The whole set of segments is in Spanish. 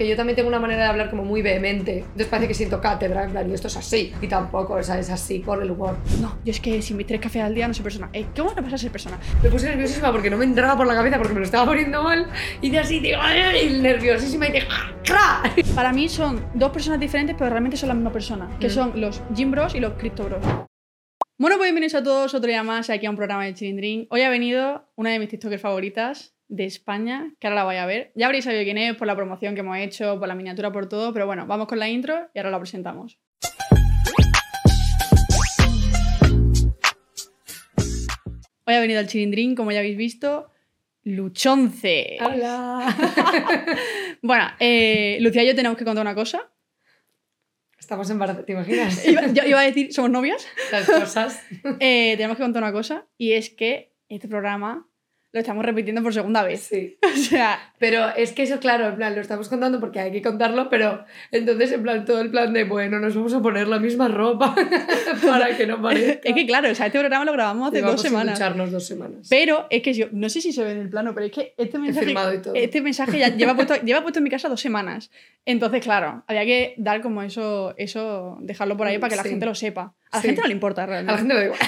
porque yo también tengo una manera de hablar como muy vehemente. Entonces parece que siento cátedra, en plan, y esto es así. Y tampoco, o sea, es así por el humor. No, yo es que si me tres cafés al día no soy persona. Eh, ¿Cómo no vas a ser persona? Me puse nerviosísima porque no me entraba por la cabeza porque me lo estaba poniendo mal. Y de así, digo, y nerviosísima y de ¡cra! Para mí son dos personas diferentes, pero realmente son la misma persona. Que Mm. son los Gym Bros y los Crypto Bros. Bueno, pues bienvenidos a todos otro día más aquí a un programa de Chilindrín. Hoy ha venido una de mis TikTokers favoritas de España, que ahora la voy a ver. Ya habréis sabido quién es por la promoción que hemos hecho, por la miniatura, por todo, pero bueno, vamos con la intro y ahora la presentamos. Hoy ha venido al Chilindrín, como ya habéis visto, Luchonce. ¡Hola! Bueno, eh, Lucía y yo tenemos que contar una cosa. Estamos embarazadas, ¿te imaginas? Iba, yo iba a decir, somos novias. Las cosas. Eh, tenemos que contar una cosa y es que este programa lo estamos repitiendo por segunda vez. Sí. O sea, Pero es que eso, claro, en plan, lo estamos contando porque hay que contarlo, pero entonces, en plan, todo el plan de, bueno, nos vamos a poner la misma ropa para que no parezca. es que claro, o sea, este programa lo grabamos hace Llevamos dos semanas. ducharnos dos semanas. Pero es que yo, no sé si se ve en el plano, pero es que este mensaje, y todo. este mensaje ya lleva puesto, lleva puesto en mi casa dos semanas. Entonces, claro, había que dar como eso, eso dejarlo por ahí para que la Sí. gente lo sepa. A la Sí. gente no le importa A realmente. la gente lo da igual.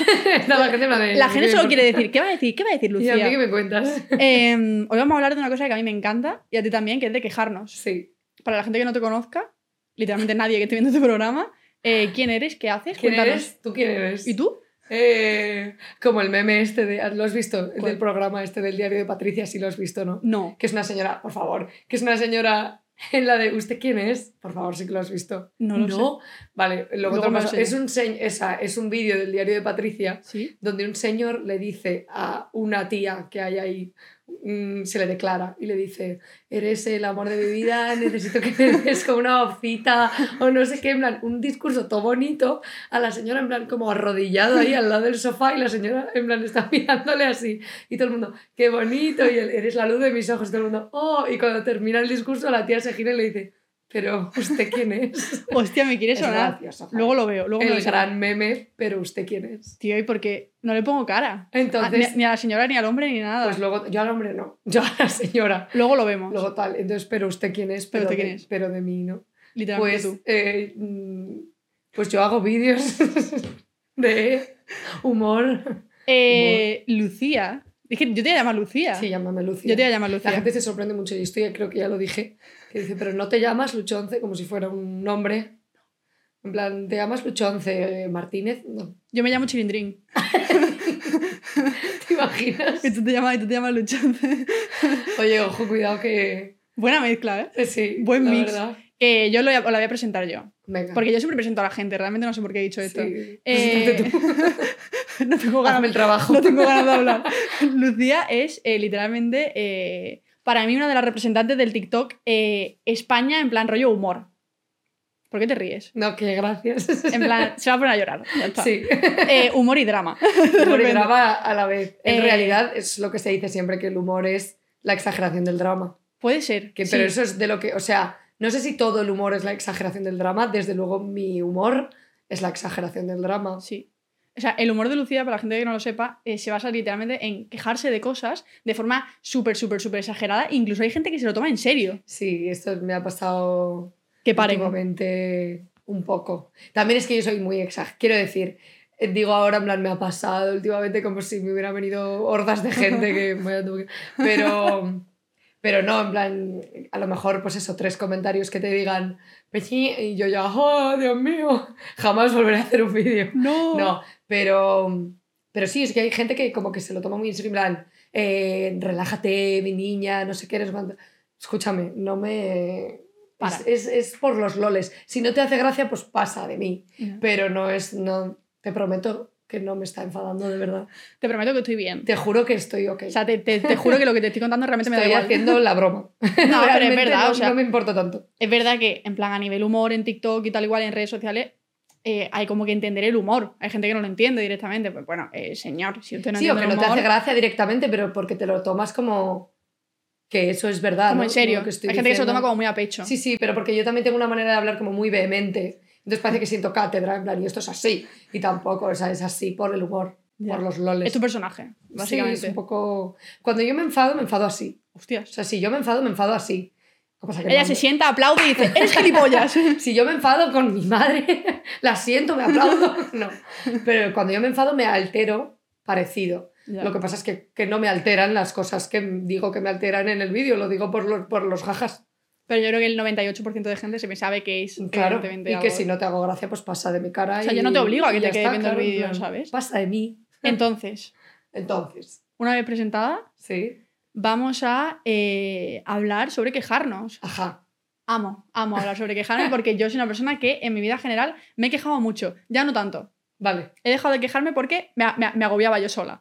No, la gente, de, La ¿qué gente solo quiere decir, ¿qué va a decir? ¿Qué va a decir ¿Y a Lucía? mí qué me cuentas? Eh, hoy vamos a hablar de una cosa que a mí me encanta y a ti también, que es de quejarnos. Sí. Para la gente que no te conozca, literalmente nadie que esté viendo este programa, eh, ¿quién eres? ¿Qué haces? ¿Quién Cuéntanos. eres? ¿Tú quién eres? ¿Y tú? Eh, como el meme este de... ¿Lo has visto? El del programa este del diario de Patricia, sí lo has visto, ¿no? No. Que es una señora, por favor, que es una señora en la de ¿usted quién es? Por favor, sí que lo has visto. No lo Vale, luego, Luego lo lo paso. enseñas. es un, esa, es un vídeo del diario de Patricia ¿Sí? donde un señor le dice a una tía que hay ahí, mm, se le declara y le dice, eres el amor de mi vida, necesito que me des como una hocita o no sé qué, en plan, un discurso todo bonito a la señora en como arrodillado ahí al lado del sofá y la señora en está mirándole así y todo el mundo, qué bonito y eres la luz de mis ojos todo el mundo, oh, y cuando termina el discurso la tía se gira y le dice, pero ¿usted quién es? Hostia, me quiere sonar. Luego lo veo, luego me lo el enseñas. gran meme, pero ¿usted quién es? Tío, ¿y por qué? No le pongo cara. Entonces, Ah, ni, ni a la señora, ni al hombre, ni nada. pues luego, yo al hombre no, yo a la señora. luego lo vemos. Luego tal, entonces, pero usted quién es, Pero de, quién es. pero de mí no. Literalmente Pues, tú. eh, mm, pues yo hago vídeos de humor. Eh, Lucía. Es que yo te voy a llamar Lucía. Sí, llámame Lucía. yo te voy a llamar La Lucía. gente se sorprende mucho y esto ya creo que ya lo dije. Que dice, pero no te llamas Luchonce como si fuera un nombre. En plan, ¿te llamas Luchonce Martínez? No. Yo me llamo Chilindrín. ¿Te imaginas? Y tú te llamas, y tú te llamas Luchonce. Oye, ojo, cuidado que... Buena mezcla, ¿eh? eh, Sí, Buen la mix. verdad. Que yo lo voy a- la voy a presentar yo. Venga. Porque yo siempre presento a la gente, realmente no sé por qué he dicho esto. Sí, Eh. no tengo ganas Hazme el trabajo. no tengo ganas de hablar. Lucía es eh, literalmente, eh, para mí, una de las representantes del TikTok eh, España en plan rollo humor. ¿Por qué te ríes? No, que gracias. En plan, se va a poner a llorar. ya está. Sí. Humor y drama. Humor y drama a la vez. En realidad es lo que se dice siempre, que el humor es la exageración del drama. Puede ser. Que, sí. Pero eso es de lo que, o sea, no sé si todo el humor es la exageración del drama, desde luego mi humor es la exageración del drama. Sí. O sea, el humor de Lucía, para la gente que no lo sepa, eh, se basa literalmente en quejarse de cosas de forma súper, súper, súper exagerada. Incluso hay gente que se lo toma en serio. Sí, esto me ha pasado Que paren. últimamente un poco. También es que yo soy muy exagerada. Quiero decir, eh, digo ahora, en plan, me ha pasado últimamente como si me hubieran venido hordas de gente que me Pero, pero no, en plan, a lo mejor, pues eso, tres comentarios que te digan, "Pechi", y yo ya, oh, Dios mío, jamás volveré a hacer un vídeo. No. No, pero, pero sí, es que hay gente que como que se lo toma muy en serio, en plan, eh, relájate, mi niña, no sé qué, cuánto. Escúchame, no me... Para. Es, es, es por los loles. Si no te hace gracia, pues pasa de mí. Pero no es, no, te prometo que no me está enfadando de verdad. Te prometo que estoy bien. Te juro que estoy ok. O sea, te, te- te juro que lo que te estoy contando realmente me da estoy igual. haciendo la broma. No, pero es verdad, no, o sea- no me importa tanto. Es verdad que, en plan, a nivel humor en TikTok y tal igual en redes sociales, eh, hay como que entender el humor. Hay gente que no lo entiende directamente. Pues bueno, eh, señor, si usted no sí, o entiende que el no te hace gracia directamente, pero porque te lo tomas como que eso es verdad. como ¿no? en serio. Lo que Hay estoy gente que se lo diciendo. toma como muy a pecho. Sí, sí, pero porque yo también tengo una manera de hablar como muy vehemente. Entonces parece que siento cátedra, en plan, y esto es así. Y tampoco, o sea, es así por el humor, Ya. por los loles. Es tu personaje, básicamente. Sí, es un poco... Cuando yo me enfado, me enfado así. O Hostias. sea, si yo me enfado, me enfado así. Que pasa que Ella no se me- sienta, aplaude y dice, eres gilipollas. Si yo me enfado con mi madre, la siento, me aplaudo. No. Pero cuando yo me enfado me altero parecido. Ya. Lo que pasa es que, que no me alteran las cosas que digo que me alteran en el vídeo, lo digo por los, por los jajas. Pero yo creo que el 98% de gente se me sabe que es Claro. Y que si no te hago gracia, pues pasa de mi cara. O sea, y- yo no te obligo a que te quedes viendo el claro, vídeo, ¿sabes? Pasa de mí. Entonces, Entonces, una vez presentada, sí. vamos a eh, hablar sobre quejarnos. Ajá. Amo, amo hablar sobre quejarme porque yo soy una persona que en mi vida general me he quejado mucho. Ya no tanto. Vale. He dejado de quejarme porque me, me- me agobiaba yo sola.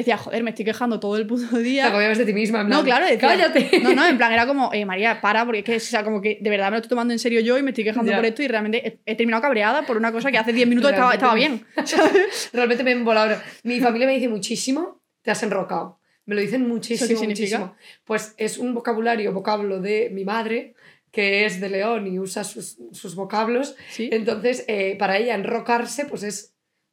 Decía, joder, me estoy quejando todo el puto Te día. agobiabas de ti misma. en plan, No, claro, decía, Cállate. No, no, en plan, era como, eh, María, para, porque es que, o sea, como que de verdad me lo estoy tomando en serio yo y me estoy quejando Ya. por esto y realmente he, he terminado cabreada por una cosa que hace 10 minutos estaba, estaba bien. Realmente me he embolado. Mi familia me dice muchísimo, te has enrocado. Me lo dicen muchísimo, muchísimo. Pues es un vocabulario, vocablo de mi madre, que es de León y usa sus, sus vocablos. Sí. Entonces, eh, para ella enrocarse, pues es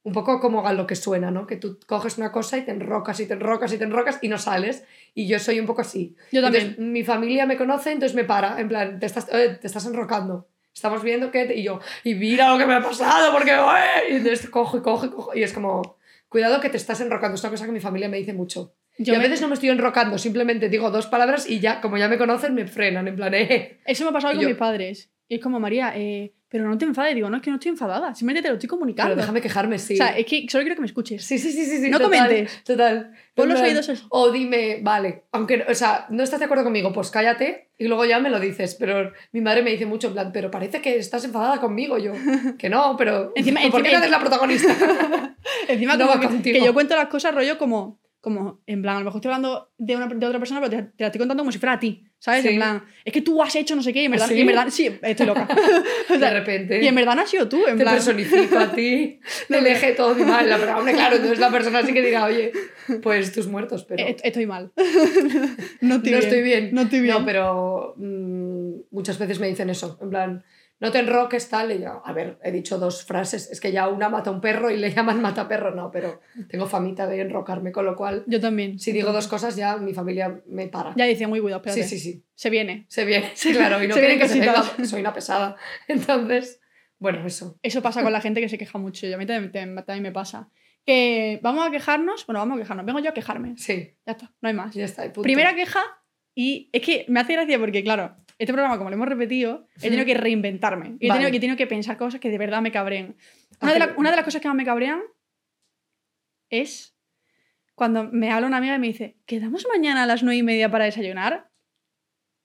un poco como a lo que suena, ¿no? Que tú coges una cosa y te enrocas y te enrocas y te enrocas y no sales. Y yo soy un poco así. Yo también. Entonces, mi familia me conoce, entonces me para, en plan, te estás, eh, te estás enrocando. Estamos viendo que... te-". Y yo, y mira lo que me ha pasado, porque... "Ué". Y entonces cojo y cojo y cojo. Y es como, cuidado que te estás enrocando. Es una cosa que mi familia me dice mucho. Yo y a me- veces no me estoy enrocando, simplemente digo dos palabras y ya, como ya me conocen, me frenan, en plan, eh. Eso me ha pasado Y con yo- mis padres. Y es como, María, eh, pero no te enfades. Digo, no, es que no estoy enfadada. Simplemente te lo estoy comunicando. Pero déjame quejarme, sí. O sea, es que solo quiero que me escuches. Sí, sí, sí, sí. sí, No total, comentes. Total. Pon los oídos así. O dime, vale, aunque, o sea, no estás de acuerdo conmigo, pues cállate y luego ya me lo dices. Pero mi madre me dice mucho, en plan, pero parece que estás enfadada conmigo. Yo, que no, pero. Encima- ¿Por qué encima- no eres la protagonista? Encima, No como va que, que yo cuento las cosas rollo como, como, en plan, a lo mejor estoy hablando de, una, de otra persona, pero te, te la estoy contando como si fuera a ti, ¿sabes? Sí. En plan, es que tú has hecho no sé qué, y en verdad, ¿Sí? y en verdad sí, estoy loca. O de repente. y en verdad no has sido tú, en te plan. personifico a ti, te eje todo mi mal. La verdad, hombre, claro, entonces la persona sí que diga, oye, pues tus muertos, pero. "Eh, Estoy mal. no estoy no bien. estoy bien. No estoy bien. No, pero mm, muchas veces me dicen eso, en plan, no te enroques, tal, y yo, a ver, he dicho dos frases, es que ya una mata a un perro y le llaman mata perro, no, pero tengo famita de enrocarme, con lo cual, Yo también. si digo dos cosas ya mi familia me para. Ya dice, muy cuidado, espérate. sí, sí, sí, Se viene. se viene, sí, claro, y no Se quieren que se venga, soy una pesada. Entonces, bueno, eso. Eso pasa con la gente que se queja mucho. Y a mí también, también- me pasa. Que vamos a quejarnos. Bueno, vamos a quejarnos. Vengo yo a quejarme. Sí, Ya está, no hay más. ya está. punto. Primera queja, y es que me hace gracia porque, claro, este programa, como lo hemos repetido, he tenido que reinventarme. Y he, Vale. tenido, que- he tenido que pensar cosas que de verdad me cabrean. Una de, la- una de las cosas que más me cabrean es cuando me habla una amiga y me dice, ¿quedamos mañana a las nueve y media para desayunar?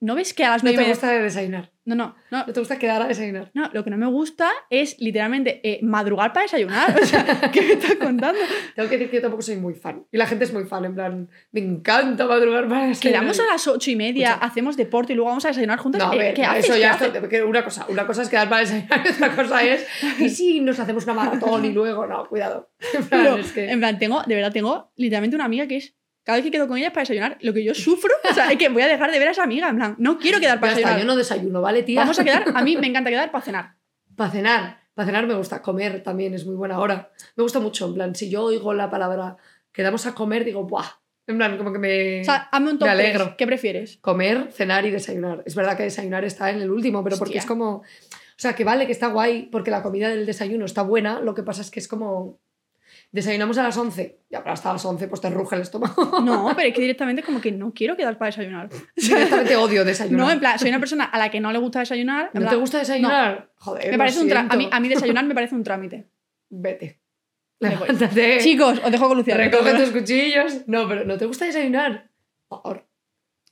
¿No ves que a las No nueve y te media... gusta desayunar, No, no, no. te gusta quedar a desayunar. No, lo que no me gusta es literalmente eh, madrugar para desayunar. O sea, ¿qué me estás contando? Tengo que decir que yo tampoco soy muy fan. Y la gente es muy fan, en plan, me encanta madrugar para desayunar. Quedamos a las ocho y media, Escucha. hacemos deporte y luego vamos a desayunar juntas. No, a Eh, ver, ¿Qué no, haces? eso ¿Qué ya haces? una cosa, una cosa es quedar para desayunar otra cosa es y si nos hacemos una maratón y luego no, cuidado. En plan, Pero, es que- En plan, tengo, de verdad, tengo literalmente una amiga que es. Cada vez que quedo con ella es para desayunar, lo que yo sufro, o sea, es que voy a dejar de ver a esa amiga. En plan, no quiero quedar para ya está, desayunar. yo no desayuno, ¿vale, tía? Vamos a quedar, a mí me encanta quedar para cenar. Para cenar, para cenar me gusta, comer también es muy buena hora. Me gusta mucho, en plan, si yo oigo la palabra quedamos a comer, digo, ¡buah! En plan, como que me... O sea, hazme un top Me tres. alegro. ¿Qué prefieres? comer, cenar y desayunar. Es verdad que desayunar está en el último, pero porque Hostia. es como... O sea, que vale, que está guay, porque la comida del desayuno está buena, lo que pasa es que es como... Desayunamos a las 11, ya pero hasta las 11 pues te ruge el estómago. No, pero es que directamente como que no quiero quedar para desayunar. Directamente odio desayunar. No, en plan, soy una persona a la que no le gusta desayunar. ¿No te plan, gusta desayunar? Joder, Me parece un a, mí, a mí desayunar me parece un trámite. Vete. Levántate. Chicos, os dejo con Lucía. recoge tus cuchillos. No, pero ¿no te gusta desayunar? Por favor.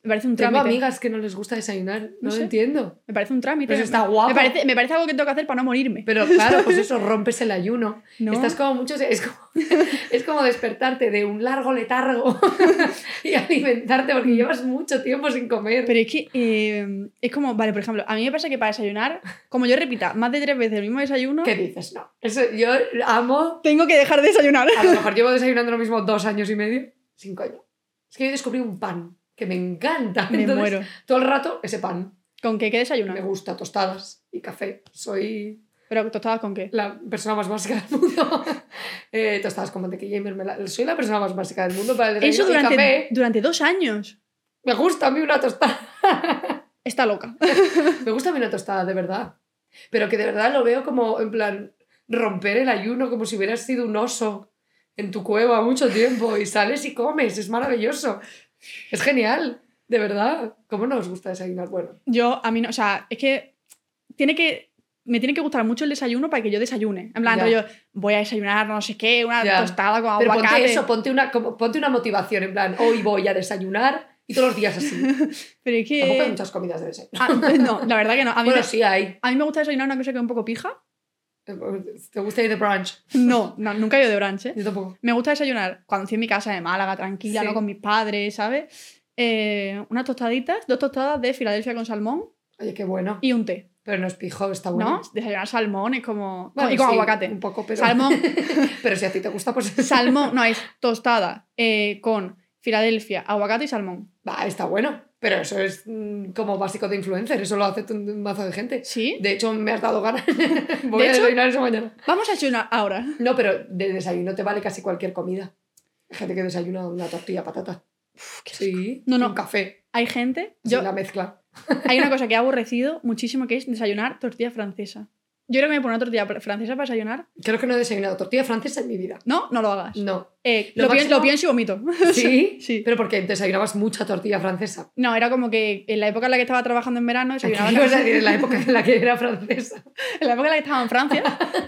Me parece un Tengo trámite. amigas que no les gusta desayunar. No, No lo sé. entiendo. Me parece un trámite. Pero está guapo. Me parece, me parece algo que tengo que hacer para no morirme. Pero claro, pues eso, rompes el ayuno. No. Estás como mucho. Es como, es como despertarte de un largo letargo y alimentarte porque llevas mucho tiempo sin comer. Pero es que eh, es como, vale, por ejemplo, a mí me pasa que para desayunar, como yo repita más de tres veces el mismo desayuno, ¿Qué dices? No. Eso, yo amo. tengo que dejar de desayunar. A lo mejor llevo desayunando lo mismo dos años y medio. Sin coño. Es que yo descubrí un pan que me encanta. Me Entonces, muero. Todo el rato ese pan. ¿Con qué? ¿Qué desayunas? Me gusta tostadas y café. Soy Pero tostadas con qué? la persona más básica del mundo. Eh, tostadas con mantequilla y mermelada. Soy la persona más básica del mundo para el desayuno Eso y durante, café. durante dos años. Me gusta a mí una tostada. Está loca. Me gusta a mí una tostada, de verdad. Pero que de verdad lo veo como, en plan, romper el ayuno como si hubieras sido un oso en tu cueva mucho tiempo y sales y comes. Es maravilloso. Es genial, de verdad. ¿Cómo no os gusta desayunar? Bueno, Yo, a mí no, o sea, es que tiene que. Me tiene que gustar mucho el desayuno para que yo desayune. En plan, Ya. rollo, voy a desayunar no sé qué, una Ya. tostada con pero aguacate. ponte eso, ponte una, como- ponte una motivación, en plan, hoy voy a desayunar y todos los días así. Pero es Tampoco hay que. muchas comidas de desayuno. Ah, no, la verdad que no. A mí, Bueno, me, sí hay. a mí me gusta desayunar una cosa que es un poco pija. ¿Te gusta ir de brunch? No, no nunca he ido de brunch, ¿eh? Yo tampoco. Me gusta desayunar cuando estoy en mi casa de Málaga, tranquila, Sí. ¿no? Con mis padres, ¿sabes? Eh, unas tostaditas, dos tostadas de Filadelfia con salmón Oye, qué bueno. y un té, Pero no es pijo, está bueno. ¿no? Desayunar salmón es como... Bueno, y con sí, aguacate. Un poco, pero... Salmón, pero si a ti te gusta, pues... salmón, no, es tostada eh, con Filadelfia, aguacate y salmón. Va, está bueno. Pero eso es mm, como básico de influencer. Eso lo hace un mazo de gente. ¿Sí? De hecho, me has dado ganas. Voy De a hecho- desayunar eso mañana. Vamos a desayunar ahora. No, pero de desayuno te vale casi cualquier comida. Hay gente que desayuna una tortilla, patata. Sí. No, no. Un café. Hay gente... Yo... La mezcla. hay una cosa que he aburrecido muchísimo que es desayunar tortilla francesa. Yo creo que me pongo una tortilla francesa para desayunar. Creo que no he desayunado tortilla francesa en mi vida. No, no lo hagas. No. Eh, Lo lo, pien- máximo- lo pienso y vomito. ¿Sí? sí. Pero porque desayunabas mucha tortilla francesa. No, era como que en la época en la que estaba trabajando en verano desayunaba decir en la época en la que era francesa. en la época en la que estaba en Francia.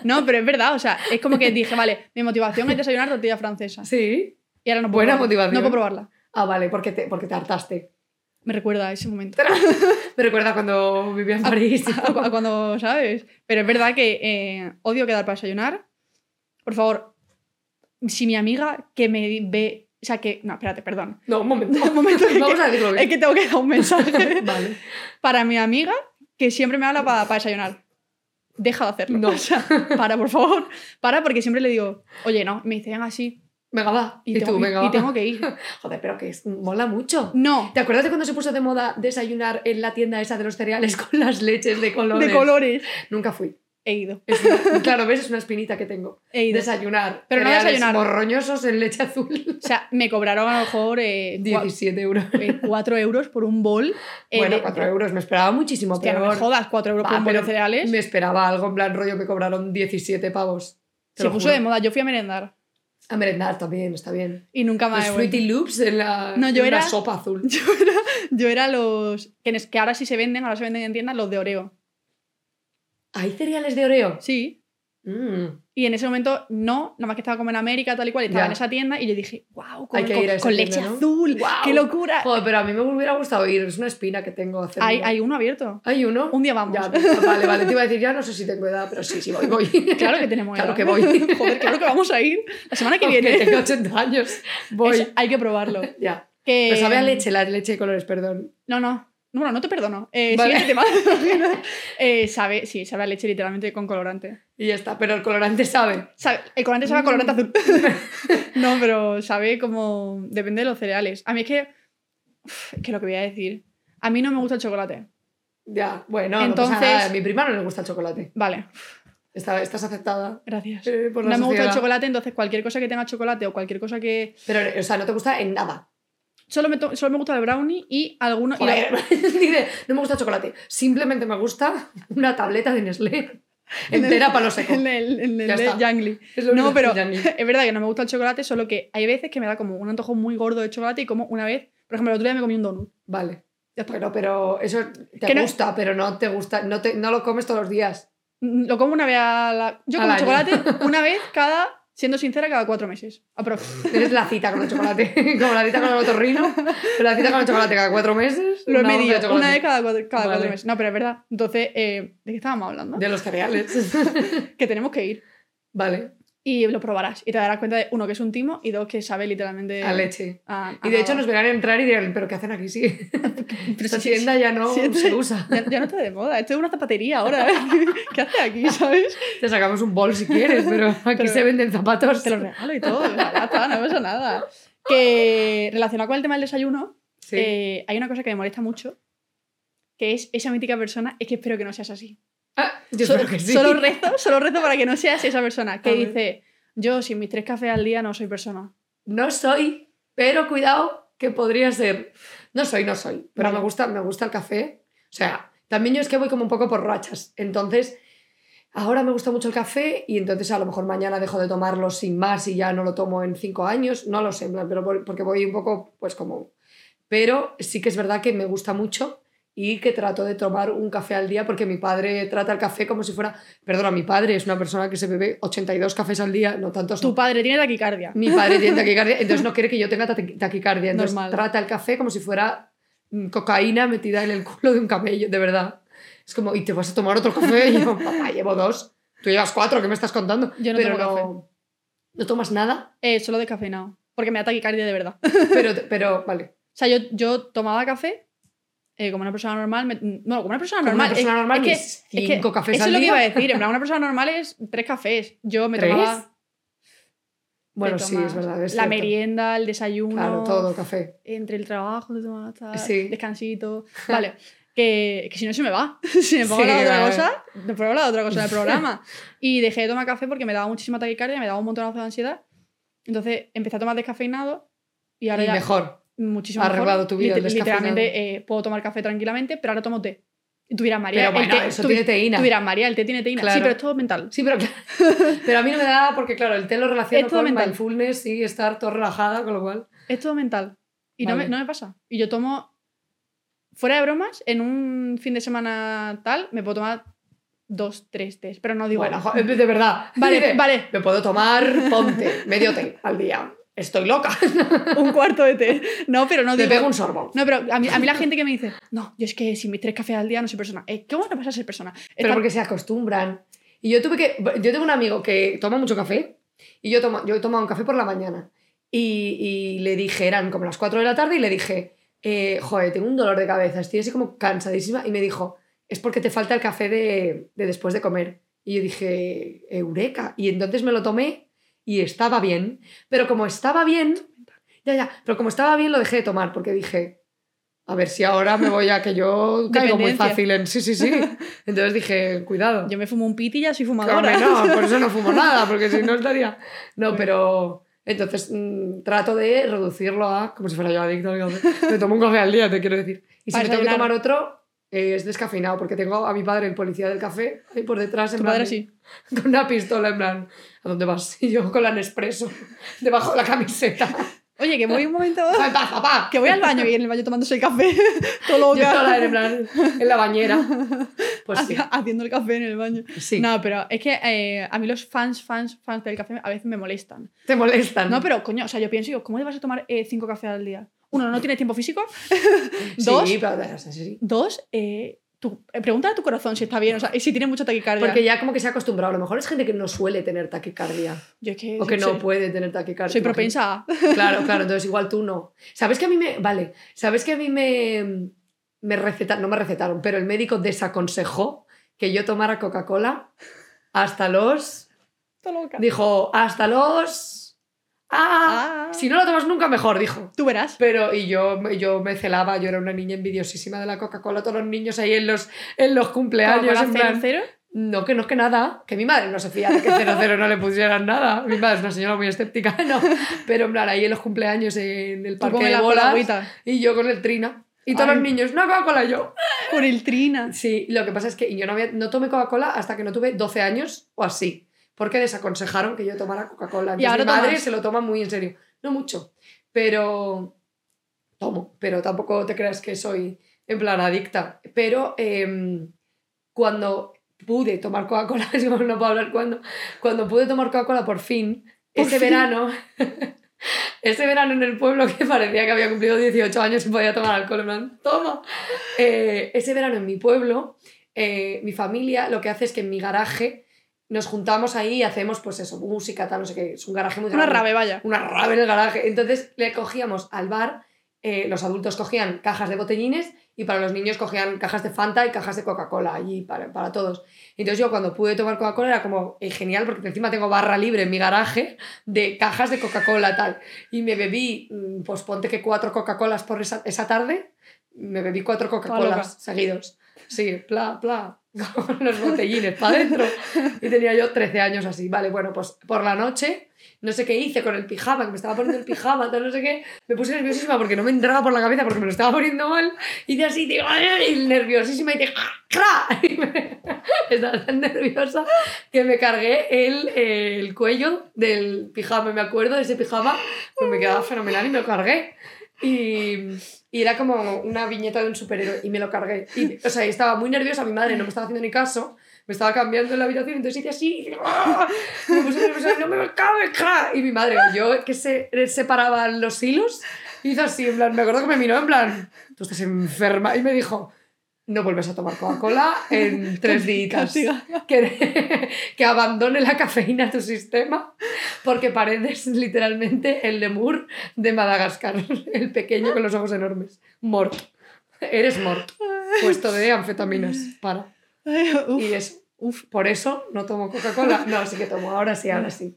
No, pero es verdad, o sea, es como que dije, vale, mi motivación es desayunar tortilla francesa. Sí. Y ahora no puedo Buena probarla. motivación. No puedo probarla. Ah, vale, porque te, porque te hartaste. Me recuerda a ese momento. Me recuerda cuando vivía en París. A, a cuando, ¿sabes? Pero es verdad que eh, odio quedar para desayunar. Por favor, si mi amiga que me ve... O sea, que... No, espérate, perdón. No, un momento. Un momento, Vamos que- a decirlo bien. Es que tengo que dar un mensaje Vale. para mi amiga que siempre me habla para desayunar. Deja de hacerlo. No. O sea, para, por favor. Para, porque siempre le digo, oye, no. Me dicen así. Venga, va. Y, Y, tengo, tú, y- venga, y va. tengo que ir. Joder, pero que es, mola mucho. No, ¿Te acuerdas de cuando se puso de moda desayunar en la tienda esa de los cereales con las leches de colores? de colores. Nunca fui. He ido. Es una- claro, ves, es una espinita que tengo. He ido. Desayunar. Pero no desayunar. Morroñosos en leche azul. O sea, me cobraron a lo mejor eh, cua- 17 euros. eh, 4 euros por un bol. eh, bueno, de- 4 euros. Me esperaba muchísimo Hostia, no me jodas, 4 euros por un bol de cereales. Me esperaba algo en plan rollo, me cobraron 17 pavos. Te Se puso juro. de moda. Yo fui a merendar A merendar también, está bien. y nunca más Los. Fruity Loops en la, No, yo en la era- sopa azul. Yo era, yo era los. Que, que ahora sí se venden, ahora se venden en tiendas, los de Oreo. ¿Hay cereales de Oreo? Sí. Mm. Y en ese momento no, nada más que estaba como en América, tal y cual, y estaba Ya. en esa tienda y yo dije, wow, con, con- con tienda, leche ¿no? azul, Guau. qué locura. Joder, pero a mí me hubiera gustado ir. Es una espina que tengo hacerlo. Hay, hay uno abierto. ¿Hay uno? Un día vamos. Ya, vale, vale. Te iba a decir, ya no sé si tengo edad, pero sí, sí, voy, voy. Claro que tenemos Claro edad. que voy. Joder, claro que vamos a ir. La semana que Aunque viene. tengo 80 años. Voy. Eso, hay que probarlo. Ya. Que... Pero sabe a leche, la leche de colores, perdón. No, no. No, bueno, no te perdono. Eh, Vale. siguiente tema. Eh, sabe, sí, sabe a leche literalmente con colorante. Y ya está. Pero el colorante sabe. Sabe- el colorante sabe a colorante Mm. azul. no, pero sabe como. Depende de los cereales. A mí es que. Uf, es que lo que voy a decir. A mí no me gusta el chocolate. Ya, bueno, Entonces- no pasa nada. A mi prima no le gusta el chocolate. Vale, Está- estás aceptada gracias. eh, por No me gusta el chocolate, entonces cualquier cosa que tenga chocolate o cualquier cosa que. Pero, o sea, no te gusta en nada. Solo me, to- solo me gusta el brownie y algunos. y la- Joder, dice, no me gusta el chocolate. Simplemente me gusta una tableta de Nestlé entera para lo seco. En el, en el. Jangly. No, pero es verdad que no me gusta el chocolate, solo que hay veces que me da como un antojo muy gordo de chocolate y como una vez, por ejemplo, el otro día me comí un donut. Vale. Bueno, pero eso te Que no- gusta, pero no te gusta, no, te, no lo comes todos los días. Lo como una vez a la... Yo como chocolate una vez cada, siendo sincera, cada cuatro meses. Aprox. Eres la cita con el chocolate, como la cita con el otorrino, la cita con el chocolate cada cuatro meses. Lo he medido una vez cada, cuatro, cada Vale. cuatro meses. No, pero es verdad. Entonces, eh, ¿de qué estábamos hablando? De los cereales. Que tenemos que ir. vale, Y lo probarás. Y te darás cuenta de, uno, que es un timo y dos, que sabe literalmente... a leche. a- a Y de hecho nos verán entrar y dirán, ¿pero qué hacen aquí? Sí. Pero Esta si- tienda ya no si- se usa. Ya, ya no está de moda. Esto es una zapatería ahora. ¿Qué hace aquí, sabes? Te sacamos un bol si quieres, pero aquí Pero- se venden zapatos. Te lo regalo y todo. ya está, no pasa nada. Que relacionado con el tema del desayuno, Sí. eh, hay una cosa que me molesta mucho, que es esa mítica persona, es que espero que no seas así. Ah, yo solo, espero que sí. solo rezo, solo rezo para que no seas esa persona que dice, yo sin mis tres cafés al día no soy persona. No soy, pero cuidado que podría ser. No soy, no soy. Pero Vale. me, gusta, me gusta el café. O sea, también yo es que voy como un poco por rachas. Entonces, ahora me gusta mucho el café y entonces a lo mejor mañana dejo de tomarlo sin más y ya no lo tomo en cinco años. No lo sé, pero por- porque voy un poco, pues como... Pero sí que es verdad que me gusta mucho y que trato de tomar un café al día porque mi padre trata el café como si fuera... Perdona, mi padre es una persona que se bebe 82 cafés al día, no tantos. Tu no. padre tiene taquicardia. Mi padre tiene taquicardia, entonces no quiere que yo tenga taqui- taquicardia. Entonces Normal. trata el café como si fuera mm, cocaína metida en el culo de un camello, de verdad. Es como, ¿y te vas a tomar otro café? Y yo, papá, llevo dos. Tú llevas cuatro, ¿qué me estás contando? Yo no pero tomo café. no, no tomas nada, Eh, solo descafeinado. Porque me da taquicardia de verdad. pero, pero vale. O sea, yo, yo tomaba café eh, como una persona normal. me- no, como una persona Como normal. una persona es, normal, es que, mis es que cinco cafés eso al es lo que día. iba a decir. En plan, una persona normal es tres cafés. Yo me ¿Tres? tomaba. Bueno, sí, es verdad. es la cierto. merienda, el desayuno. Claro, todo, café. Entre el trabajo, te tomas tal, Sí. descansito. Vale. Que, que si no se me va. si me pongo Sí, hablar de otra cosa, me pongo a hablar de otra cosa del programa. Y dejé de tomar café porque me daba muchísima taquicardia, me daba un montón de ansiedad. Entonces empecé a tomar descafeinado y ahora Y ya mejor. Muchísimo Ha arreglado tu vida el Liter-. Literalmente eh, puedo tomar café tranquilamente, pero ahora tomo té. Y dirás, María, Pero el bueno, té- eso tiene teína. Dirás, María, el té tiene teína. Sí, Claro. pero es todo mental. Sí, pero, pero a mí no me da porque, claro, el té lo relaciono Es todo con mental. mindfulness y estar todo relajada, con lo cual... Es todo mental. Y no, Vale. me, no me pasa. Y yo tomo, fuera de bromas, en un fin de semana tal, me puedo tomar dos, tres tés. Pero no digo. Bueno, de verdad. Vale, vale. Me puedo tomar, ponte, medio té al día. Estoy loca. un cuarto de té. No, pero no Te digo. pego un sorbo. No, pero a mí, a mí la gente que me dice, no, yo es que si mis tres cafés al día no soy persona. Eh, ¿Cómo no vas a ser persona? Pero porque se acostumbran. Y yo tuve que. Yo tengo un amigo que toma mucho café. Y yo tomo, yo he tomado un café por la mañana. Y, y le dije, eran como las 4 de la tarde, y le dije, eh, joder, tengo un dolor de cabeza, estoy así como cansadísima. Y me dijo, es porque te falta el café de, de después de comer. Y yo dije, eureka. Y entonces me lo tomé y estaba bien. Pero como estaba bien, ya, ya, pero como estaba bien lo dejé de tomar porque dije, a ver si ahora me voy a que yo caigo muy fácil en... Sí, sí, sí. Entonces dije, cuidado. Yo me fumo un piti y ya soy Claro, fumadora. no, por eso no fumo nada, porque si no estaría... No, pero... Entonces mm, trato de reducirlo a como si fuera yo adicto al café. Me tomo un café al día, te quiero decir. Y si Para me tengo que tomar otro, eh, es descafeinado, porque tengo a mi padre, el policía del café, ahí por detrás, en Tu plan, padre sí. con una pistola, en plan, ¿a dónde vas? Y yo con la Nespresso, debajo de la camiseta. Oye, que voy un momento. ¡Ay, paz, papá! Que voy al baño y en el baño tomándose el café. Todo Yo loca. sola, en, plan, en la bañera. Pues sí. Hacia- Haciendo el café en el baño. sí. No, pero es que eh, a mí los fans, fans, fans del café a veces me molestan. Te molestan. No, pero coño, o sea, yo pienso, digo, ¿cómo le vas a tomar eh, cinco cafés al día? Uno, no tienes tiempo físico. Dos, Sí, pero sí, sí. dos, eh, tú, eh, pregúntale a tu corazón si está bien, o sea, y si tiene mucha taquicardia. Porque ya como que se ha acostumbrado. A lo mejor es gente que no suele tener taquicardia. yo es que O que soy, no puede tener taquicardia. soy propensa. Claro, claro, entonces igual tú no. ¿Sabes que a mí me. Vale, ¿sabes que a mí me. Me recetaron, no me recetaron, pero el médico desaconsejó que yo tomara Coca-Cola hasta los. Loca. Dijo, hasta los. ¡Ah! Ah. Si no lo tomas nunca, mejor, dijo. Tú verás. Pero, y yo, yo me celaba, yo era una niña envidiosísima de la Coca-Cola, todos los niños ahí en los, en los cumpleaños. En plan, cero, cero. no, que no, que nada. Que mi madre no se fía de que cero cero no le pusieran nada. Mi madre es una señora muy escéptica, no. Pero en plan, ahí en los cumpleaños en el parque de la bolas y yo con el trina. Y todos Ay. los niños, no Coca-Cola, yo. Con el trina. Sí, lo que pasa es que yo no, había, no tomé Coca-Cola hasta que no tuve 12 años o así. Porque desaconsejaron que yo tomara Coca-Cola. Y ahora mi madre tomas. se lo toma muy en serio. No mucho, pero tomo. Pero tampoco te creas que soy en plan adicta. Pero em, cuando pude tomar Coca-Cola, no puedo hablar cuando, cuando pude tomar Coca-Cola por fin, Por ese fin. verano, ese verano en el pueblo que parecía que había cumplido 18 años y podía tomar alcohol, en plan, toma. Eh, ese verano en mi pueblo, eh, mi familia lo que hace es que en mi garaje nos juntamos ahí y hacemos, pues eso, música, tal, no sé qué, es un garaje muy Una grande rave, vaya. una rave en el garaje. Entonces le cogíamos al bar, eh, los adultos cogían cajas de botellines y para los niños cogían cajas de Fanta y cajas de Coca-Cola allí para, para todos. Entonces yo cuando pude tomar Coca-Cola era como eh, genial porque encima tengo barra libre en mi garaje de cajas de Coca-Cola tal. Y me bebí, mm, pues ponte que cuatro Coca-Colas por esa, esa tarde, me bebí cuatro. Coca-Colas seguidos. Sí, pla, pla. Con los botellines para adentro. Y tenía yo 13 años así. Vale, bueno, pues por la noche, no sé qué hice con el pijama, que me estaba poniendo el pijama, tal, no sé qué. Me puse nerviosísima porque no me entraba por la cabeza porque me lo estaba poniendo mal. De así, digo, y nerviosísima y dije, me... estaba tan nerviosa que me cargué el, el cuello del pijama. Me acuerdo de ese pijama, pues me quedaba fenomenal y me lo cargué. Y, y, era como una viñeta de un superhéroe y me lo cargué. Y, o sea, estaba muy nerviosa, mi madre no me estaba haciendo ni caso, me estaba cambiando en la habitación, entonces hice así, y, ¡ah! me puse nerviosa, no me cabe. Y mi madre, yo que se separaba los hilos, hizo así, en plan, me acuerdo que me miró en plan, tú estás enferma, y me dijo, no vuelves a tomar Coca-Cola en tres días. Que, que abandone la cafeína a tu sistema porque pareces literalmente el lemur de Madagascar, el pequeño con los ojos enormes. Mort. Eres mort. Puesto de anfetaminas. Para. Y es, uf, por eso no tomo Coca-Cola. No, sí que tomo, ahora sí, ahora sí.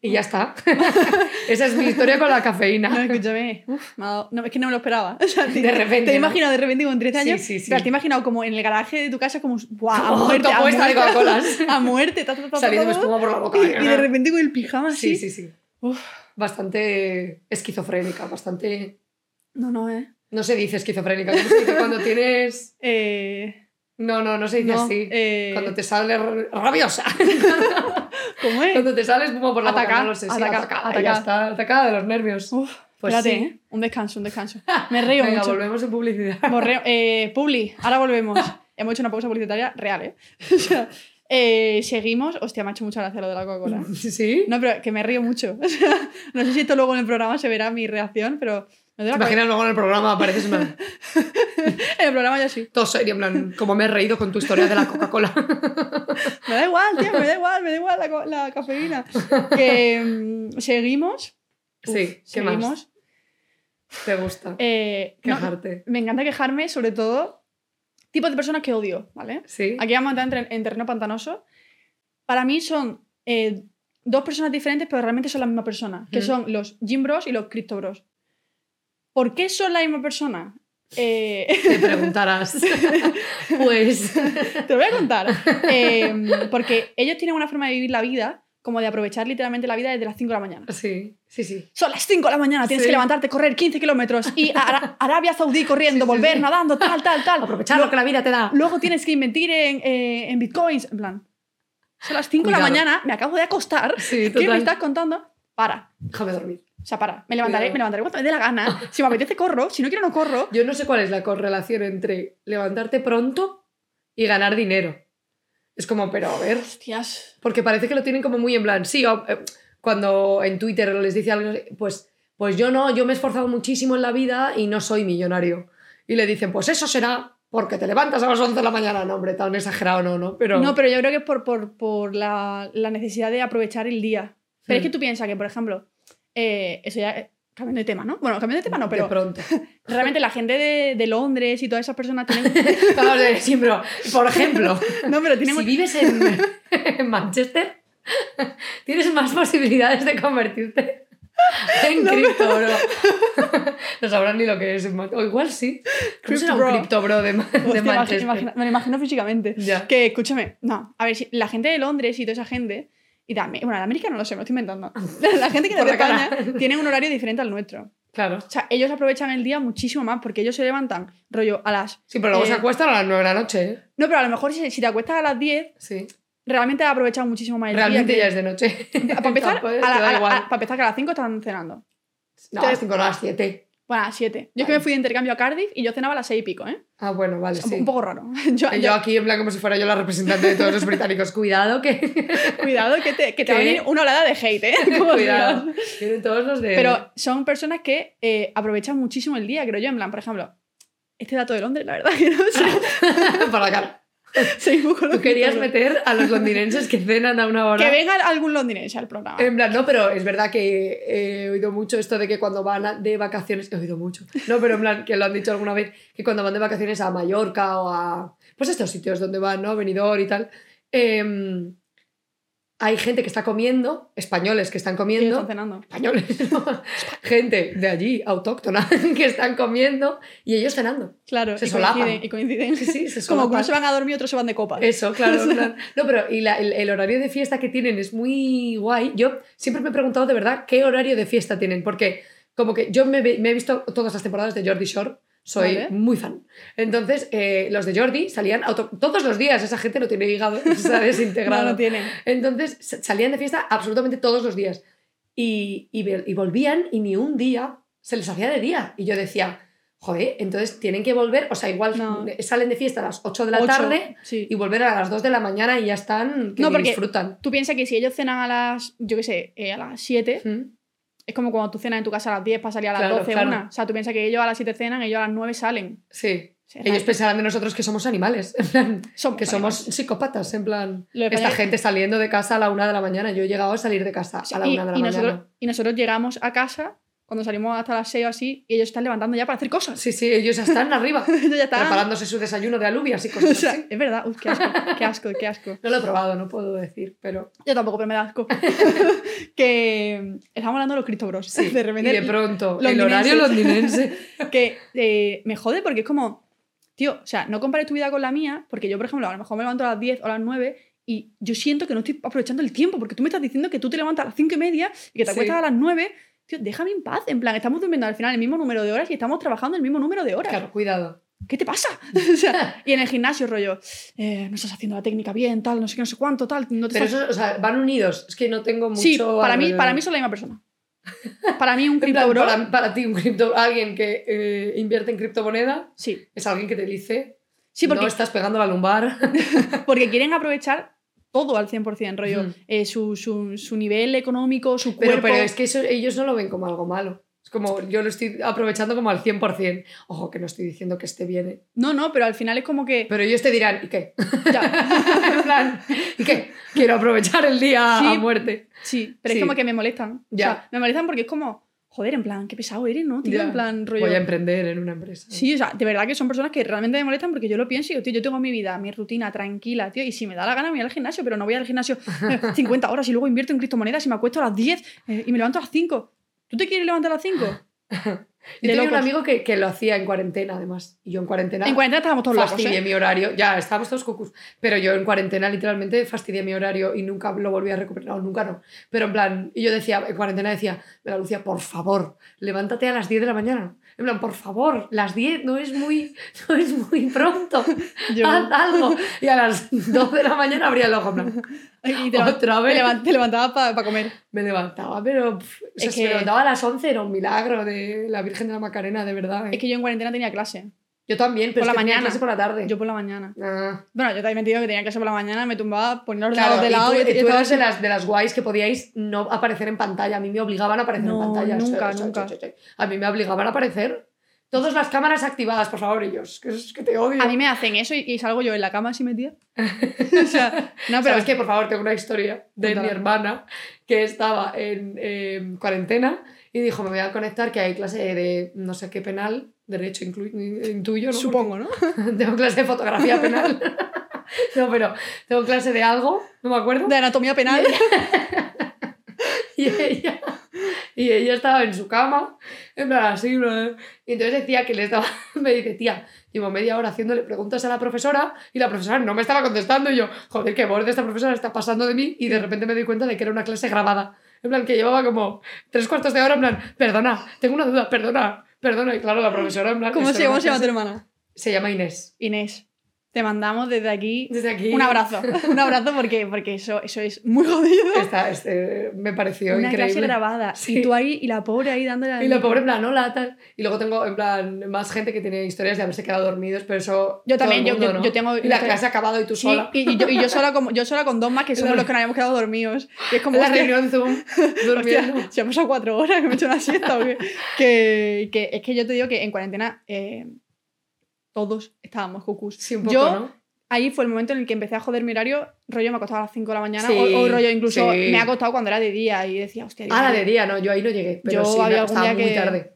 Y ya está. Esa es mi historia con la cafeína. No, escúchame. Uf, no, es que no me lo esperaba. de repente. Te he imaginado de repente con 13 años. Sí, sí, sí. te he imaginado como en el garaje de tu casa, como ¡buah! A muerte. a muerte, de Coca-Colas. A muerte. Ta, ta, ta, Saliendo espuma por la boca. Y, y, de repente con el pijama así. Sí, sí, sí. Uf. Bastante esquizofrénica, bastante. No, no, ¿eh? No se dice esquizofrénica. ¿Cómo se dice cuando tienes.? Eh. No, no, no se dice No, así. eh. Cuando te sale rabiosa. ¿Cómo es? Cuando te sale espuma por la boca, Ataca, no lo sé. sí, ataca, atacada, ataca. ya está, atacada de los nervios. Uf, Pues espérate, sí. ¿eh? Un descanso, un descanso. Me río Venga, mucho. volvemos en publicidad. Borreo- eh, Publi, ahora volvemos. Hemos hecho una pausa publicitaria real, ¿eh? O sea, eh, seguimos. Hostia, me ha hecho mucha gracia lo de la Coca-Cola. ¿Sí? No, pero que me río mucho. O sea, no sé si esto luego en el programa se verá mi reacción, pero. ¿Te imaginas luego en el programa apareces en el programa ya sí. todo serio, en plan, como me he reído con tu historia de la Coca-Cola? Me da igual, tío, me da igual, me da igual la, cafeína. Que mm, seguimos. Uf, Sí, ¿qué más? seguimos. ¿Te gusta? Eh, no, Quejarte. me encanta quejarme, sobre todo, tipos de personas que odio, ¿vale? Sí. Aquí vamos a entrar en, en terreno pantanoso. Para mí son eh, dos personas diferentes, pero realmente son la misma persona, que Ujú. son los Gym Bros y los Crypto Bros. ¿Por qué son la misma persona? Eh, Te preguntarás. pues. te lo voy a contar. Eh, porque ellos tienen una forma de vivir la vida, como de aprovechar literalmente la vida desde las 5 de la mañana. Sí, sí, sí. Son las 5 de la mañana, tienes Sí. que levantarte, correr 15 kilómetros y a Ara- Arabia Saudí corriendo, Sí, volver sí. nadando, tal, tal, tal. Aprovechar lo que la vida te da. Luego tienes que invertir en, eh, en bitcoins. En plan, son las 5 de la mañana, me acabo de acostar. Sí, ¿Qué me estás contando? Para. Déjame dormir. O sea, para. Me levantaré, me levantaré cuando me dé la gana. Si me apetece, corro. Si no quiero, no corro. Yo no sé cuál es la correlación entre levantarte pronto y ganar dinero. Es como, pero a ver, Hostias. porque parece que lo tienen como muy en plan, sí, eh, cuando en Twitter les dice algo, pues, pues yo no, yo me he esforzado muchísimo en la vida y no soy millonario. Y le dicen, pues eso será porque te levantas a las 11 de la mañana. No, hombre, tan exagerado no, ¿no? Pero... No, pero yo creo que es por, por, por la, la necesidad de aprovechar el día. Pero es Hmm. que tú piensas que, por ejemplo, eh, eso ya. eh, Cambiando de tema, ¿no? Bueno, cambiando de tema no, de pero pronto. realmente la gente de, de Londres y todas esas personas tienen. Sí, pero, por ejemplo, No, pero tienen. si vives en, en Manchester, tienes más posibilidades de convertirte en bro. No sabrán ni lo que es. O igual sí. ¿Cómo será un de, Manchester? me lo imagino físicamente. Ya. Que escúchame, no, a ver, si la gente de Londres y toda esa gente, y también, bueno, de América no lo sé, me lo estoy inventando. La gente que de cara. España tiene un horario diferente al nuestro. Claro. O sea, ellos aprovechan el día muchísimo más porque ellos se levantan, rollo, a las. Sí, pero luego Eh, se acuestan a las 9 de la noche, ¿eh? No, pero a lo mejor si, si te acuestas a las 10, Sí. realmente has aprovechado muchísimo más el Realmente día. ya es de noche. Para empezar, a la- a la- a- para empezar, que a las 5 están cenando. No, a las 5 no, a las 7. Bueno, a las 7. Yo es que me fui de intercambio a Cardiff y yo cenaba a las 6 y pico, ¿eh? Ah, bueno, vale, Un- sí. Un poco raro. Yo, Y yo- yo aquí en plan como si fuera yo la representante de todos los británicos. Cuidado que... Cuidado que te, que te va a venir una oleada de hate, ¿eh? Como Cuidado. Tienen todos los de... Pero son personas que eh, aprovechan muchísimo el día, creo yo. En plan, por ejemplo, este dato de Londres, la verdad que no sé. Para la cara. Tú querías meter a los londinenses que cenan a una hora. Que venga algún londinense al programa. En plan, no, pero es verdad que he oído mucho esto de que cuando van de vacaciones, he oído mucho, no, pero en plan, que lo han dicho alguna vez, que cuando van de vacaciones a Mallorca o a, pues estos sitios donde van, ¿no? Benidorm y tal, em, hay gente que está comiendo, españoles que están comiendo, están cenando. españoles, ¿no? gente de allí, autóctona, que están comiendo y ellos cenando. Claro, Se y solapan. coinciden, y coinciden. Sí, sí, se Como unos se van a dormir, otros se van de copas. Eso, claro. No, pero y la- el, el horario de fiesta que tienen es muy guay. Yo siempre me he preguntado de verdad qué horario de fiesta tienen, porque como que yo me, me he visto todas las temporadas de Jordi Shore, soy Vale. muy fan. Entonces, eh, los de Jordi salían auto- todos los días, esa gente no tiene hígado, está No, desintegrado. no tienen. Entonces sa- salían de fiesta absolutamente todos los días. Y, y, volvían y ni un día se les hacía de día. Y yo decía, joder, entonces tienen que volver, o sea, igual No. salen de fiesta a las 8 de la tarde Sí. y volver a las 2 de la mañana y ya están, que No, porque- disfrutan. Tú piensas que si ellos cenan a las, yo qué sé, eh, a las 7, ¿Mm? Es como cuando tú cenas en tu casa a las 10 para salir a las Claro, 12, claro. una. O sea, tú piensas que ellos a las 7 cenan, ellos a las 9 salen. Sí. Ellos pensarán de nosotros que somos animales, en plan, somos que somos psicópatas, en plan, esta gente saliendo de casa a la 1 de la mañana. Yo he llegado a salir de casa a la y, 1 de la y mañana. nosotros, y nosotros llegamos a casa, cuando salimos hasta las 6 o así, y ellos están levantando ya para hacer cosas. Sí, sí, ellos ya están arriba, Ellos ya están. preparándose su desayuno de alubias y O cosas sea, así. es verdad, Uf, qué asco, qué asco, qué asco. No lo he probado, no puedo decir, pero Yo tampoco, pero me da asco. que estamos hablando de los Cristo Bros. sí. de repente, y de pronto, el londinenses. horario londinense. que eh, me jode porque es como, tío, o sea, no compares tu vida con la mía, porque yo, por ejemplo, a lo mejor me levanto a las 10 o a las 9 y yo siento que no estoy aprovechando el tiempo, porque tú me estás diciendo que tú te levantas a las 5 y media y que te Sí. acuestas a las 9. Tío, déjame en paz. En plan, estamos durmiendo al final el mismo número de horas y estamos trabajando el mismo número de horas. Claro, cuidado. ¿Qué te pasa? O sea, y en el gimnasio, rollo, eh, no estás haciendo la técnica bien, tal, no sé qué, no sé cuánto, tal. No te Pero estás- eso, o sea, van unidos. Es que no tengo mucho. Sí, para mí, para mí son la misma persona. Para mí un cripto plan, bro, para, para ti, un cripto, alguien que eh, invierte en criptomoneda sí. es alguien que te dice Sí, porque no estás pegando la lumbar. Porque quieren aprovechar todo al 100%, rollo. Eh, su, su, su nivel económico, su Pero, cuerpo. pero es que eso, ellos no lo ven como algo malo. Es como yo lo estoy aprovechando como al 100%. Ojo, que no estoy diciendo que esté bien. ¿eh? No, no, pero al final es como que. Pero ellos te dirán, ¿y qué? Ya, en plan, ¿y qué? Quiero aprovechar el día Sí. a muerte. sí, pero Sí. es como que me molestan. Ya. O sea, me molestan porque es como. Joder, en plan, qué pesado eres, ¿no? Tío, Ya. en plan, rollo. Voy a emprender en una empresa. Sí, o sea, de verdad que son personas que realmente me molestan porque yo lo pienso y digo, tío, yo tengo mi vida, mi rutina tranquila, tío, y si me da la gana me voy al gimnasio, pero no voy al gimnasio eh, 50 horas y luego invierto en criptomonedas y me acuesto a las 10 eh, y me levanto a las 5. ¿Tú te quieres levantar a las 5? Yo tenía un amigo que, que lo hacía en cuarentena, además. Y yo en cuarentena En cuarentena estábamos todos locos, fastidié ¿eh? mi horario. Ya, estábamos todos cucus. Pero yo en cuarentena literalmente fastidié mi horario y nunca lo volví a recuperar. No, nunca no. Pero en plan, y yo decía, en cuarentena decía, Mira, Lucía, por favor, levántate a las 10 de la mañana. En plan, por favor, las 10 no es muy, no es muy pronto. Yo- Haz algo. Y a las 2 de la mañana abría el ojo. Plan, Y te, otra vez. te levantabas para comer. Me levantaba, pero pff, o sea, Es si me que- levantaba a las 11 era un milagro de la Virgen de la Macarena, de verdad. ¿eh? Es que yo en cuarentena tenía clase. Yo también, pero por es la que tenía mañana. clase por la tarde. Yo por la mañana. Ah. Bueno, yo también te digo que tenía clase por la mañana, me tumbaba, ponía los Claro, de y lado tú, y, y yo tú eras de así- las, de las guays que podíais no aparecer en pantalla. A mí me obligaban a aparecer No, en pantalla. nunca, sí, nunca. A mí me obligaban a aparecer. Todas las cámaras activadas, por favor, ellos. Que es que te odio. A mí me hacen eso y, y salgo yo en la cama así metida. o sea, no, pero ¿Sabes qué? Por favor, tengo una historia de mi hermana que estaba en eh, cuarentena y dijo, me voy a conectar que hay clase de no sé qué penal, derecho intuyo, ¿no? supongo, ¿no? Tengo clase de fotografía penal. no, pero tengo clase de algo, no me acuerdo. De anatomía penal. Y ella, y ella estaba en su cama, en plan así, y entonces decía que le estaba, me dice, tía, llevo media hora haciéndole preguntas a la profesora y la profesora no me estaba contestando y yo, joder, qué borde esta profesora está pasando de mí y de repente me doy cuenta de que era una clase grabada. En plan, que llevaba como tres cuartos de hora, en plan, perdona, tengo una duda, perdona, perdona. Y claro, la profesora en plan... ¿Cómo se, llama tu hermana? Se llama Inés. Inés. Te mandamos desde aquí Desde aquí... un abrazo. Un abrazo porque, porque eso, eso es muy jodido. Esta, este, me pareció Una clase increíble. grabada. Sí. Y tú ahí, y la pobre ahí dándole al Y la pobre en plan, hola, tal. Y luego tengo, en plan, más gente que tiene historias de haberse quedado dormidos, pero eso. Yo también, el yo- mundo, yo- ¿no? yo tengo- Y la clase ha acabado y tú Sí, sola. y, y yo, y yo sola como, yo sola con dos más que somos los que nos habíamos quedado dormidos. Y es como, la hostia, reunión Zoom, durmiendo. Hostia, si han pasado cuatro horas, que me he hecho una siesta o qué. Que, que es que yo te digo que en cuarentena eh, todos estábamos cucus. Sí, un poco, yo, ¿no? ahí fue el momento en el que empecé a joder mi horario. Rollo me acostaba a las 5 de la mañana. Sí, o, o rollo incluso sí. me ha acostado cuando era de día y decía, hostia, Dios Ah, mío. de día, no, yo ahí no llegué. Pero Yo sí, me había algún día muy que- tarde.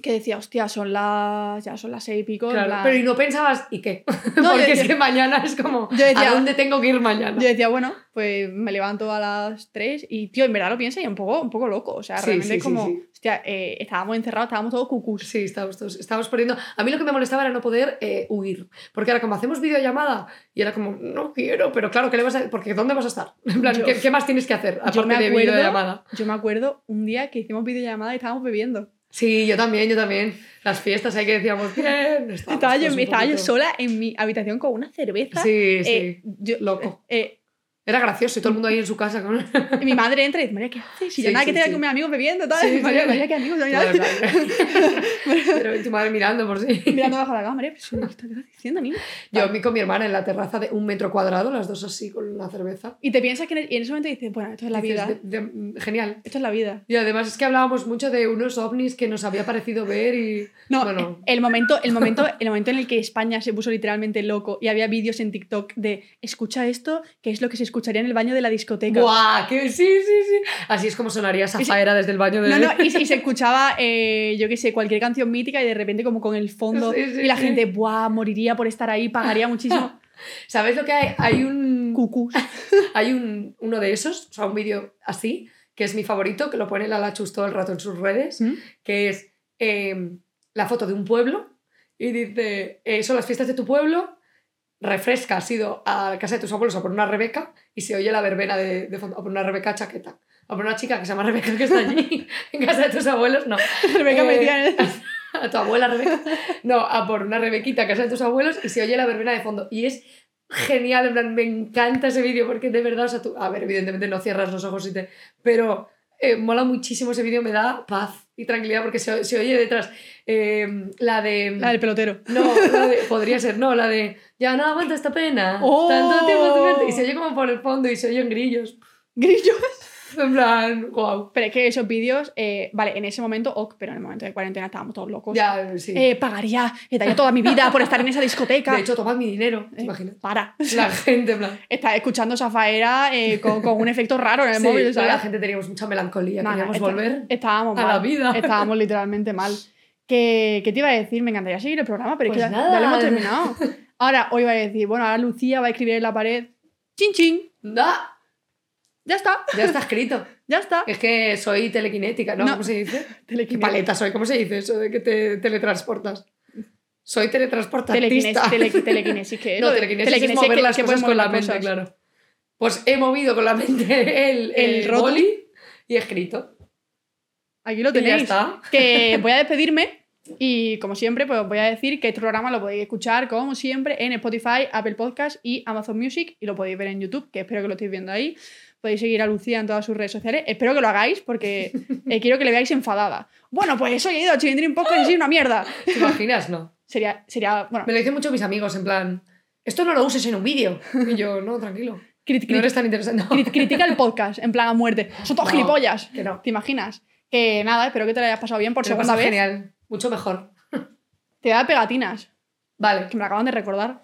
Que decía, hostia, son las. ya son las seis y pico. Claro, plan- pero y no pensabas, ¿y qué? No, Porque yo- es que mañana es como, yo decía- ¿a dónde tengo que ir mañana? Yo decía, bueno, pues me levanto a las 3 y, tío, en verdad lo pienso y un poco, un poco loco. O sea, Sí, realmente sí, es como, sí, hostia, eh, estábamos encerrados, estábamos todos cucús. Sí, estábamos, todos- estábamos poniendo... A mí lo que me molestaba era no poder eh, huir. Porque ahora como hacemos videollamada y era como, no quiero, pero claro, ¿qué le vas a...? Porque ¿dónde vas a estar? En plan, Yo- ¿qué, qué más tienes que hacer? Yo me Aparte de acuerdo- videollamada. Yo me acuerdo un día que hicimos videollamada y estábamos bebiendo. Sí, yo también, yo también. Las fiestas ahí que decíamos, bien, Estaba yo, estaba yo sola en mi habitación con una cerveza. Sí, sí. Eh, yo- Loco. eh, Era gracioso y todo el mundo ahí en su casa con... y mi madre entra y dice, María, ¿qué haces? Si yo Sí, nada sí, que tenga sí. con mis amigos bebiendo, tal. María, María, ¿qué amigos? Claro, claro. Pero y tu madre mirando por sí. Mirando bajo la cama, María, pero ¿qué estás diciendo, niña? Yo mi- con mi hermana en la terraza de un metro cuadrado, las dos así con la cerveza. Y te piensas que en, el- y en ese momento dices, bueno, esto es la Dices, vida. de- de- genial. Esto es la vida. Y además es que hablábamos mucho de unos ovnis que nos había parecido ver y... No, Bueno. el, momento, el, momento, el momento en el que España se puso literalmente loco y había vídeos en TikTok de escucha esto, que es lo que se escucharía en el baño de la discoteca. ¡Buah! Que sí, sí, sí. Así es como sonaría esa faera desde el baño de... No, no, y, y se escuchaba, eh, yo qué sé, cualquier canción mítica y de repente como con el fondo Sí, sí, y la sí. gente, ¡buah! Moriría por estar ahí, pagaría muchísimo. ¿Sabes lo que hay? Hay un... Cucús. Hay un, uno de esos, o sea, un vídeo así, que es mi favorito, que lo pone la Lachus todo el rato en sus redes, ¿Mm? que es eh, la foto de un pueblo y dice, eh, son las fiestas de tu pueblo, refresca, has ido a casa de tus abuelos a por una Rebeca y se oye la verbena de, de fondo, a por una Rebeca chaqueta. A por una chica que se llama Rebeca que está allí en casa de tus abuelos, no. Rebeca Eh, en a tu abuela Rebeca. No, a por una Rebequita a casa de tus abuelos y se oye la verbena de fondo. Y es genial, en plan, me encanta ese vídeo porque de verdad, o sea, tú, a ver, evidentemente no cierras los ojos y te... Pero eh, mola muchísimo ese vídeo, me da paz y tranquilidad porque se, se oye detrás eh, la de... La del pelotero. No, la de- podría ser, no, la de ya no aguanta esta pena. ¡Oh! Tanto tiempo sin verte", Y se oye como por el fondo y se oyen grillos. Grillo. En plan, wow. Pero es que esos vídeos, eh, vale, en ese momento, ok, pero en el momento de cuarentena estábamos todos locos. Ya, sí. Eh, pagaría, eh, daría toda mi vida por estar en esa discoteca. de hecho, tomad mi dinero, ¿te Eh, imaginas? para. La gente, en plan. Estás escuchando esa faera eh, con, con un efecto raro en el Sí, móvil, ¿sabes? la gente teníamos mucha melancolía, no, queríamos está- volver. Estábamos a mal. la vida. Estábamos literalmente mal. ¿Qué, ¿Qué te iba a decir? Me encantaría seguir el programa, pero Pues es que ya, nada. ya lo hemos terminado. Ahora, hoy va a decir, bueno, ahora Lucía va a escribir en la pared, chin chin, No, ya está, ya está escrito. ya está. Es que soy telequinética, ¿no? No. ¿Cómo se dice? ¿Qué Telequinesis. paleta soy? ¿Cómo se dice eso de que te teletransportas? Soy teletransportista. Telequinesis, tele- telequinesis, ¿qué es? No, telequinesis, es mover que- las que cosas con la mente, claro. Pues he movido con la mente el, El el, boli y he escrito. Aquí lo Y ya tenéis. está. Que voy a despedirme y, como siempre, pues voy a decir que este programa lo podéis escuchar, como siempre, en Spotify, Apple Podcast y Amazon Music y lo podéis ver en YouTube, que espero que lo estéis viendo ahí. Podéis seguir a Lucía en todas sus redes sociales. Espero que lo hagáis porque eh, quiero que le veáis enfadada. Bueno, pues hoy he ido a Chilindrín Podcast y soy una mierda. ¿Te imaginas? No. Sería, sería bueno, Me lo dicen mucho mis amigos, en plan, esto no lo uses en un vídeo. Y yo, no, tranquilo. crit- No eres tan interesante. No. crit- critica el podcast en plan a muerte. Son todos No, gilipollas. Que no. ¿Te imaginas? Que nada, espero que te lo hayas pasado bien por Te lo segunda vez. genial. Mucho mejor. Te da pegatinas, Vale, que me lo acaban de recordar.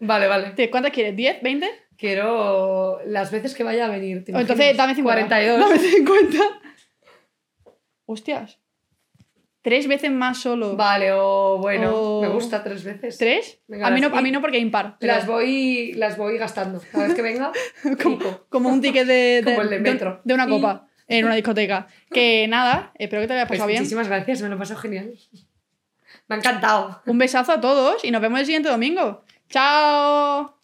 vale, vale. ¿Te- ¿Cuántas quieres? ¿10? ¿20? Quiero las veces que vaya a venir. ¿te O entonces dame 50. 42. Dame 50. Hostias. Tres veces más solo. Vale, o bueno, O- me gusta tres veces. ¿Tres? Venga, a, mí no, las- a mí no porque impar. pero Las voy, las voy gastando. Cada vez que venga, como, pico. como un ticket de, de- Como el de de- metro. de una Sí. copa en una discoteca. Que nada, espero que te haya Pues pasado bien. muchísimas gracias, me lo he pasado genial. Me ha encantado. Un besazo a todos y nos vemos el siguiente domingo. ¡Chao!